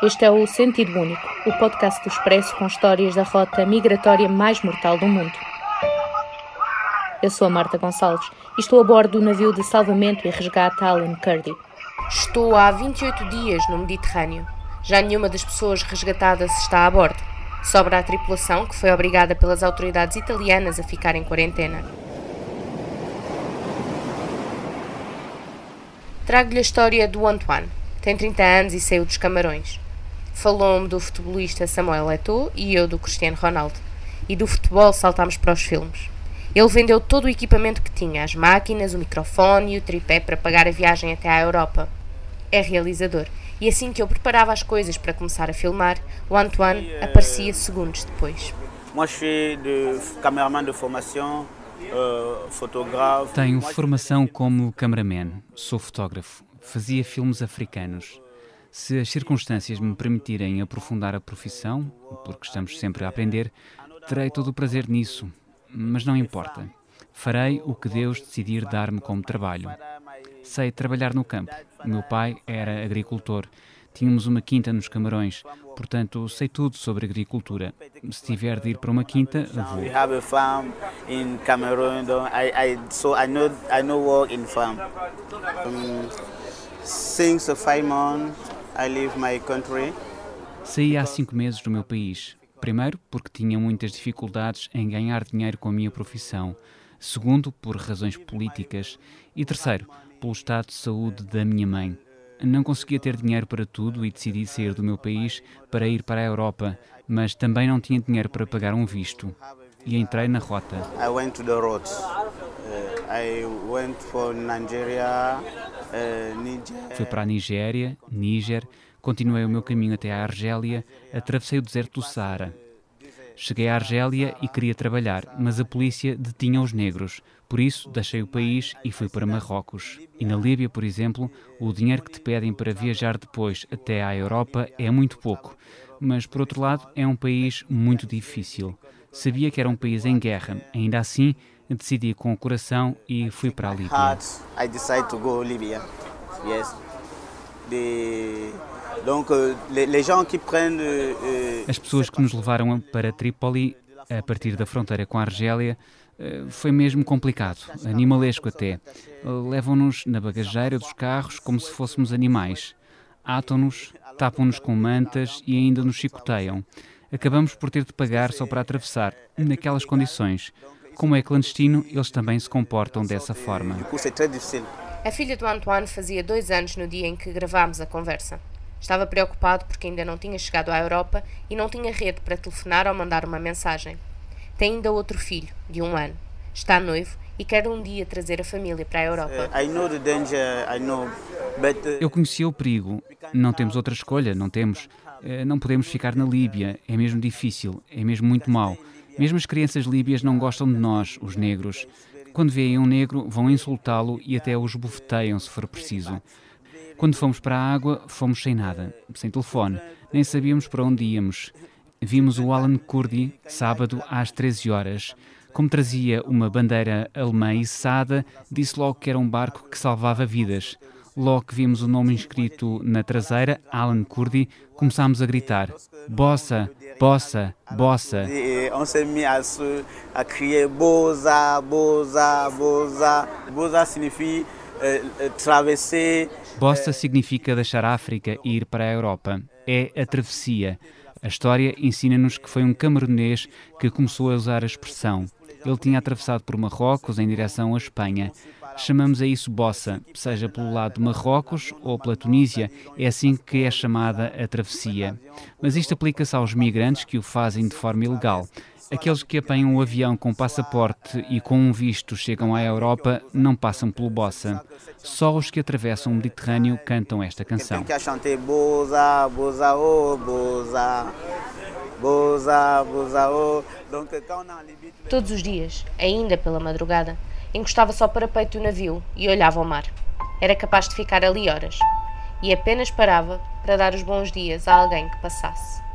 Este é o Sentido Único, o podcast do Expresso com histórias da rota migratória mais mortal do mundo. Eu sou a Marta Gonçalves e estou a bordo do navio de salvamento e resgate Alan Kurdi. Estou há 28 dias no Mediterrâneo. Já nenhuma das pessoas resgatadas está a bordo. Sobra a tripulação, que foi obrigada pelas autoridades italianas a ficar em quarentena. Trago-lhe a história do Antoine. Tem 30 anos e saiu dos Camarões. Falou-me do futebolista Samuel Eto'o e eu do Cristiano Ronaldo. E do futebol saltámos para os filmes. Ele vendeu todo o equipamento que tinha, as máquinas, o microfone e o tripé para pagar a viagem até à Europa. É realizador. E assim que eu preparava as coisas para começar a filmar, o Antoine aparecia segundos depois. Euh. Tenho formação como cameraman, sou fotógrafo, fazia filmes africanos. Se as circunstâncias me permitirem aprofundar a profissão, porque estamos sempre a aprender, terei todo o prazer nisso. Mas não importa. Farei o que Deus decidir dar-me como trabalho. Sei trabalhar no campo. O meu pai era agricultor. Tínhamos uma quinta nos Camarões, portanto sei tudo sobre agricultura. Se tiver de ir para uma quinta, vou. We have a farm in Cameroon, I, I, so I know, I know work in farm. Um, since five months, Saí há cinco meses do meu país. Primeiro, porque tinha muitas dificuldades em ganhar dinheiro com a minha profissão. Segundo, por razões políticas. E terceiro, pelo estado de saúde da minha mãe. Não conseguia ter dinheiro para tudo e decidi sair do meu país para ir para a Europa, mas também não tinha dinheiro para pagar um visto. E entrei na rota. I went to the roads. Uh, I went for Nigeria, uh, Niger. Fui para a Nigéria, Níger, continuei o meu caminho até à Argélia, atravessei o deserto do Saara. Cheguei à Argélia e queria trabalhar, mas a polícia detinha os negros. Por isso, deixei o país e fui para Marrocos. E na Líbia, por exemplo, o dinheiro que te pedem para viajar depois até à Europa é muito pouco. Mas, por outro lado, é um país muito difícil. Sabia que era um país em guerra. Ainda assim, decidi com o coração e fui para a Líbia. Heart, I decided to go Libya. Yes. The, donc, les, les gens qui prennent. euh, As pessoas que nos levaram para Trípoli, a partir da fronteira com a Argélia, eh, foi mesmo complicado, animalesco até. Levam-nos na bagageira dos carros como se fôssemos animais. Atam-nos, tapam-nos com mantas e ainda nos chicoteiam. Acabamos por ter de pagar só para atravessar, naquelas condições. Como é clandestino, eles também se comportam dessa forma. difficile. A filha do Antoine fazia dois anos no dia em que gravámos a conversa. Estava preocupado porque ainda não tinha chegado à Europa e não tinha rede para telefonar ou mandar uma mensagem. Tem ainda outro filho, de um ano. Está noivo e quer um dia trazer a família para a Europa. But uh, Eu conhecia o perigo. Não temos outra escolha, não temos. Eh, Não podemos ficar na Líbia. É mesmo difícil, é mesmo muito mau. Mesmo as crianças líbias não gostam de nós, os negros. Quando veem um negro, vão insultá-lo e até os bufeteiam se for preciso. Quando fomos para a água, fomos sem nada, sem telefone, nem sabíamos para onde íamos. Vimos o Alan Kurdi sábado às 13 horas. Como trazia uma bandeira alemã içada, disse logo que era um barco que salvava vidas. Logo que vimos o nome inscrito na traseira, Alan Kurdi, começámos a gritar: Bossa, bossa, bossa. on s'est mis Boza, Boza, Boza. Boza signifie euh, euh, traverser. Bossa significa deixar a África e ir para a Europa. É a travessia. A história ensina-nos que foi um camaronês que começou a usar a expressão. Ele tinha atravessado por Marrocos em direção à Espanha. Chamamos a isso bossa, seja pelo lado de Marrocos ou pela Tunísia, é assim que é chamada a travessia. Mas isto aplica-se aos migrantes que o fazem de forma ilegal. Aqueles que apanham o avião com passaporte e com um visto chegam à Europa não passam pelo bossa. Só os que atravessam o Mediterrâneo cantam esta canção. Todos os dias, ainda pela madrugada, encostava só para peito do navio e olhava ao mar. Era capaz de ficar ali horas. E apenas parava para dar os bons dias a alguém que passasse.